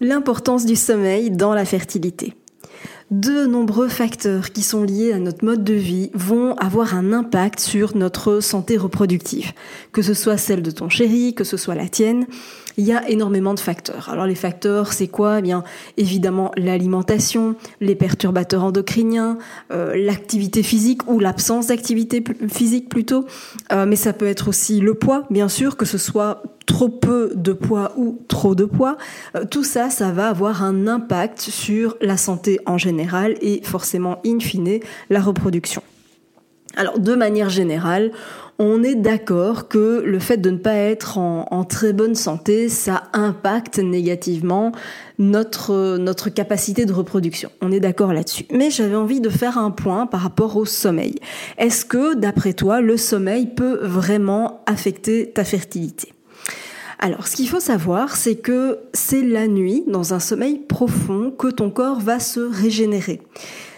L'importance du sommeil dans la fertilité de nombreux facteurs qui sont liés à notre mode de vie vont avoir un impact sur notre santé reproductive. Que ce soit celle de ton chéri, que ce soit la tienne, il y a énormément de facteurs. Alors les facteurs, c'est quoi? Eh Bien évidemment l'alimentation, les perturbateurs endocriniens, euh, l'activité physique ou l'absence d'activité physique plutôt, euh, mais ça peut être aussi le poids, bien sûr, que ce soit trop peu de poids ou trop de poids, euh, tout ça, ça va avoir un impact sur la santé en général et forcément, in fine, la reproduction. Alors, de manière générale, on est d'accord que le fait de ne pas être en, très bonne santé, ça impacte négativement notre, notre capacité de reproduction. On est d'accord là-dessus. Mais j'avais envie de faire un point par rapport au sommeil. Est-ce que, d'après toi, le sommeil peut vraiment affecter ta fertilité? Alors, ce qu'il faut savoir, c'est que c'est la nuit, dans un sommeil profond, que ton corps va se régénérer.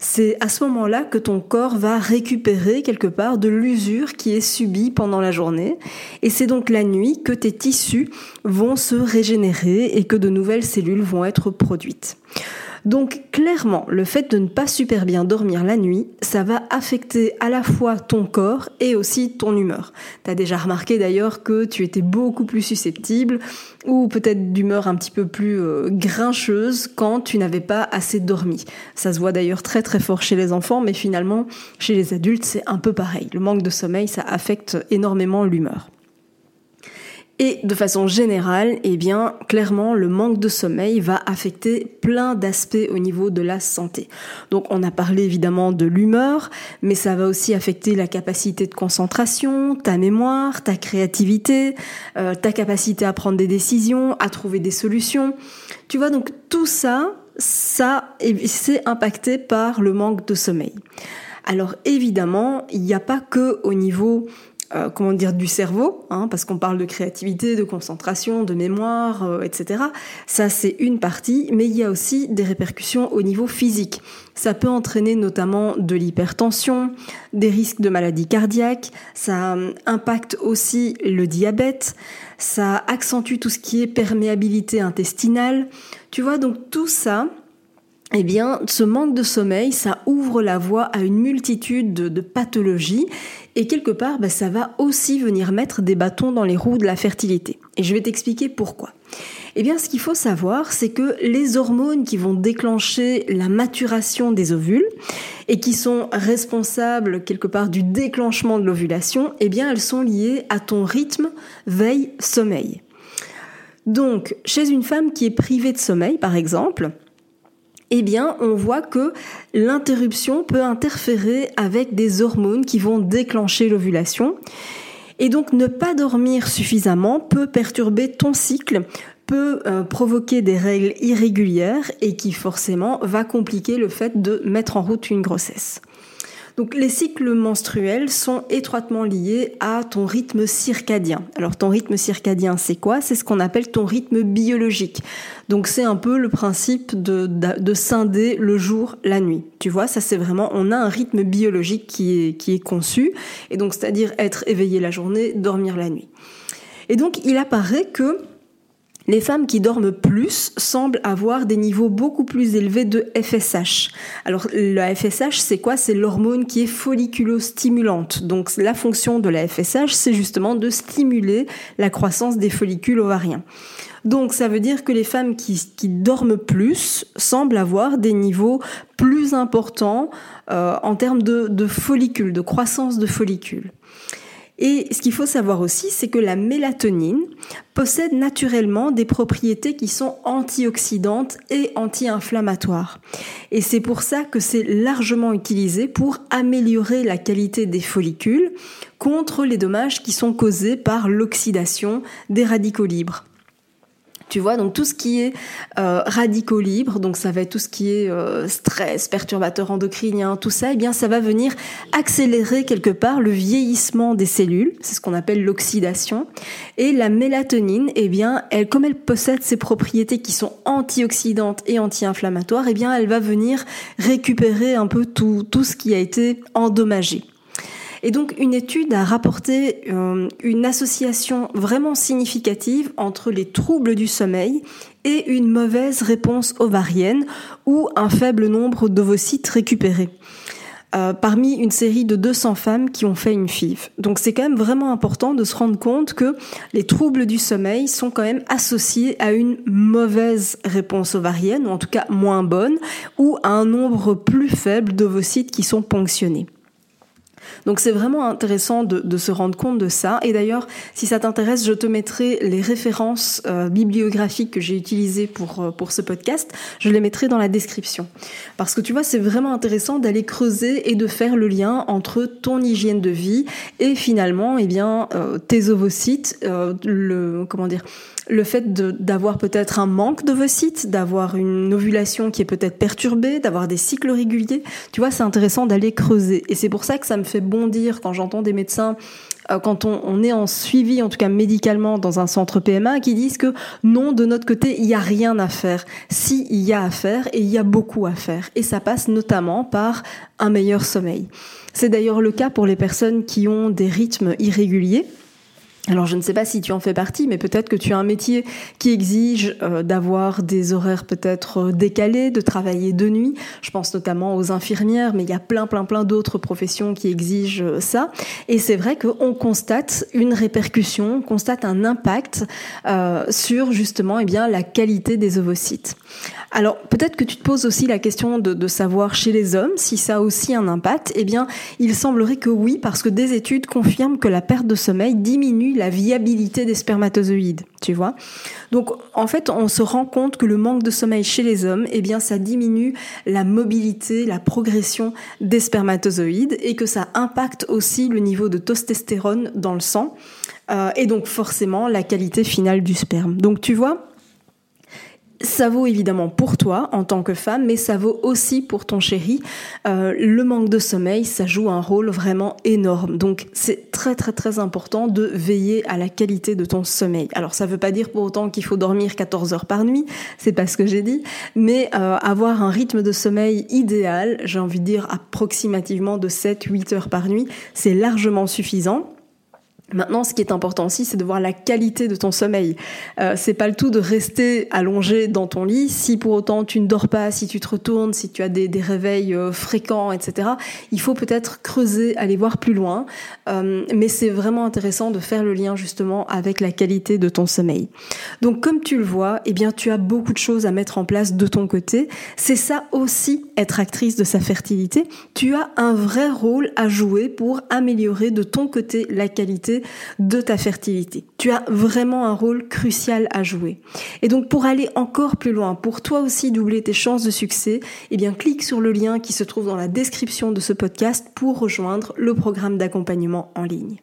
C'est à ce moment-là que ton corps va récupérer quelque part de l'usure qui est subie pendant la journée. Et c'est donc la nuit que tes tissus vont se régénérer et que de nouvelles cellules vont être produites. Donc clairement, le fait de ne pas super bien dormir la nuit, ça va affecter à la fois ton corps et aussi ton humeur. Tu as déjà remarqué d'ailleurs que tu étais beaucoup plus susceptible ou peut-être d'humeur un petit peu plus euh, grincheuse quand tu n'avais pas assez dormi. Ça se voit d'ailleurs très très fort chez les enfants, mais finalement chez les adultes c'est un peu pareil. Le manque de sommeil, ça affecte énormément l'humeur. Et de façon générale, eh bien, clairement, le manque de sommeil va affecter plein d'aspects au niveau de la santé. Donc, on a parlé évidemment de l'humeur, mais ça va aussi affecter la capacité de concentration, ta mémoire, ta créativité, euh, ta capacité à prendre des décisions, à trouver des solutions. Tu vois, donc tout ça, ça, c'est impacté par le manque de sommeil. Alors évidemment, il n'y a pas que au niveau euh, comment dire du cerveau, hein, parce qu'on parle de créativité, de concentration, de mémoire, euh, etc. Ça c'est une partie, mais il y a aussi des répercussions au niveau physique. Ça peut entraîner notamment de l'hypertension, des risques de maladies cardiaques, ça euh, impacte aussi le diabète, ça accentue tout ce qui est perméabilité intestinale. Tu vois donc tout ça, eh bien, ce manque de sommeil, ça ouvre la voie à une multitude de, pathologies et quelque part, bah, ça va aussi venir mettre des bâtons dans les roues de la fertilité. Et je vais t'expliquer pourquoi. Eh bien, ce qu'il faut savoir, c'est que les hormones qui vont déclencher la maturation des ovules et qui sont responsables quelque part du déclenchement de l'ovulation, eh bien, elles sont liées à ton rythme veille-sommeil. Donc, chez une femme qui est privée de sommeil, par exemple, eh bien, on voit que l'interruption peut interférer avec des hormones qui vont déclencher l'ovulation. Et donc, ne pas dormir suffisamment peut perturber ton cycle, peut euh, provoquer des règles irrégulières et qui forcément va compliquer le fait de mettre en route une grossesse. Donc les cycles menstruels sont étroitement liés à ton rythme circadien. Alors ton rythme circadien, c'est quoi? C'est ce qu'on appelle ton rythme biologique. Donc c'est un peu le principe de, de, scinder le jour, la nuit. Tu vois, ça c'est vraiment, on a un rythme biologique qui est, qui est conçu, et donc c'est-à-dire être éveillé la journée, dormir la nuit. Et donc il apparaît que les femmes qui dorment plus semblent avoir des niveaux beaucoup plus élevés de FSH. Alors la FSH, c'est quoi? C'est l'hormone qui est folliculostimulante. Donc la fonction de la FSH, c'est justement de stimuler la croissance des follicules ovariens. Donc ça veut dire que les femmes qui, dorment plus semblent avoir des niveaux plus importants euh, en termes de, de follicules, de croissance de follicules. Et ce qu'il faut savoir aussi, c'est que la mélatonine possède naturellement des propriétés qui sont antioxydantes et anti-inflammatoires. Et c'est pour ça que c'est largement utilisé pour améliorer la qualité des follicules contre les dommages qui sont causés par l'oxydation des radicaux libres. Tu vois, donc tout ce qui est euh, radicaux libres, donc ça va être tout ce qui est euh, stress, perturbateur endocrinien, tout ça, eh bien ça va venir accélérer quelque part le vieillissement des cellules, c'est ce qu'on appelle l'oxydation. Et la mélatonine, eh bien, elle, comme elle possède ces propriétés qui sont antioxydantes et anti-inflammatoires, eh bien, elle va venir récupérer un peu tout, tout ce qui a été endommagé. Et donc une étude a rapporté euh, une association vraiment significative entre les troubles du sommeil et une mauvaise réponse ovarienne ou un faible nombre d'ovocytes récupérés. Euh, parmi une série de 200 femmes qui ont fait une FIV. Donc c'est quand même vraiment important de se rendre compte que les troubles du sommeil sont quand même associés à une mauvaise réponse ovarienne, ou en tout cas moins bonne, ou à un nombre plus faible d'ovocytes qui sont ponctionnés. Donc c'est vraiment intéressant de, se rendre compte de ça. Et d'ailleurs, si ça t'intéresse, je te mettrai les références euh, bibliographiques que j'ai utilisées pour, euh, pour ce podcast. Je les mettrai dans la description. Parce que tu vois, c'est vraiment intéressant d'aller creuser et de faire le lien entre ton hygiène de vie et finalement, eh bien, euh, tes ovocytes, le, comment dire, le fait d'avoir peut-être un manque d'ovocytes, d'avoir une ovulation qui est peut-être perturbée, d'avoir des cycles réguliers. Tu vois, c'est intéressant d'aller creuser. Et c'est pour ça que ça me fait bondir quand j'entends des médecins euh, quand on, est en suivi, en tout cas médicalement, dans un centre PMA, qui disent que non, de notre côté, il n'y a rien à faire. Si, il y a à faire et il y a beaucoup à faire. Et ça passe notamment par un meilleur sommeil. C'est d'ailleurs le cas pour les personnes qui ont des rythmes irréguliers. Alors je ne sais pas si tu en fais partie, mais peut-être que tu as un métier qui exige euh, d'avoir des horaires peut-être euh, décalés, de travailler de nuit. Je pense notamment aux infirmières, mais il y a plein plein plein d'autres professions qui exigent euh, ça. Et c'est vrai qu'on constate une répercussion, on constate un impact sur justement eh bien la qualité des ovocytes. Alors peut-être que tu te poses aussi la question de, de, savoir chez les hommes si ça a aussi un impact. Eh bien, il semblerait que oui, parce que des études confirment que la perte de sommeil diminue la viabilité des spermatozoïdes, tu vois. Donc en fait, on se rend compte que le manque de sommeil chez les hommes, eh bien ça diminue la mobilité, la progression des spermatozoïdes et que ça impacte aussi le niveau de testostérone dans le sang euh, et donc forcément la qualité finale du sperme. Donc tu vois, ça vaut évidemment pour toi en tant que femme, mais ça vaut aussi pour ton chéri. Euh, le manque de sommeil, ça joue un rôle vraiment énorme. Donc c'est très très très important de veiller à la qualité de ton sommeil. Alors ça veut pas dire pour autant qu'il faut dormir 14 heures par nuit, c'est pas ce que j'ai dit, mais euh, avoir un rythme de sommeil idéal, j'ai envie de dire approximativement de 7-8 heures par nuit, c'est largement suffisant. Maintenant, ce qui est important aussi, c'est de voir la qualité de ton sommeil. Euh, c'est pas le tout de rester allongé dans ton lit si pour autant tu ne dors pas, si tu te retournes, si tu as des, réveils euh, fréquents, etc. Il faut peut-être creuser, aller voir plus loin. Euh, mais c'est vraiment intéressant de faire le lien justement avec la qualité de ton sommeil. Donc, comme tu le vois, eh bien, tu as beaucoup de choses à mettre en place de ton côté. C'est ça aussi être actrice de sa fertilité. Tu as un vrai rôle à jouer pour améliorer de ton côté la qualité de ta fertilité. Tu as vraiment un rôle crucial à jouer. Et donc pour aller encore plus loin, pour toi aussi doubler tes chances de succès, eh clique sur le lien qui se trouve dans la description de ce podcast pour rejoindre le programme d'accompagnement en ligne.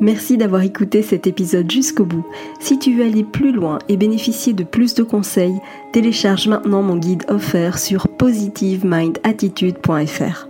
Merci d'avoir écouté cet épisode jusqu'au bout. Si tu veux aller plus loin et bénéficier de plus de conseils, télécharge maintenant mon guide offert sur positivemindattitude.fr.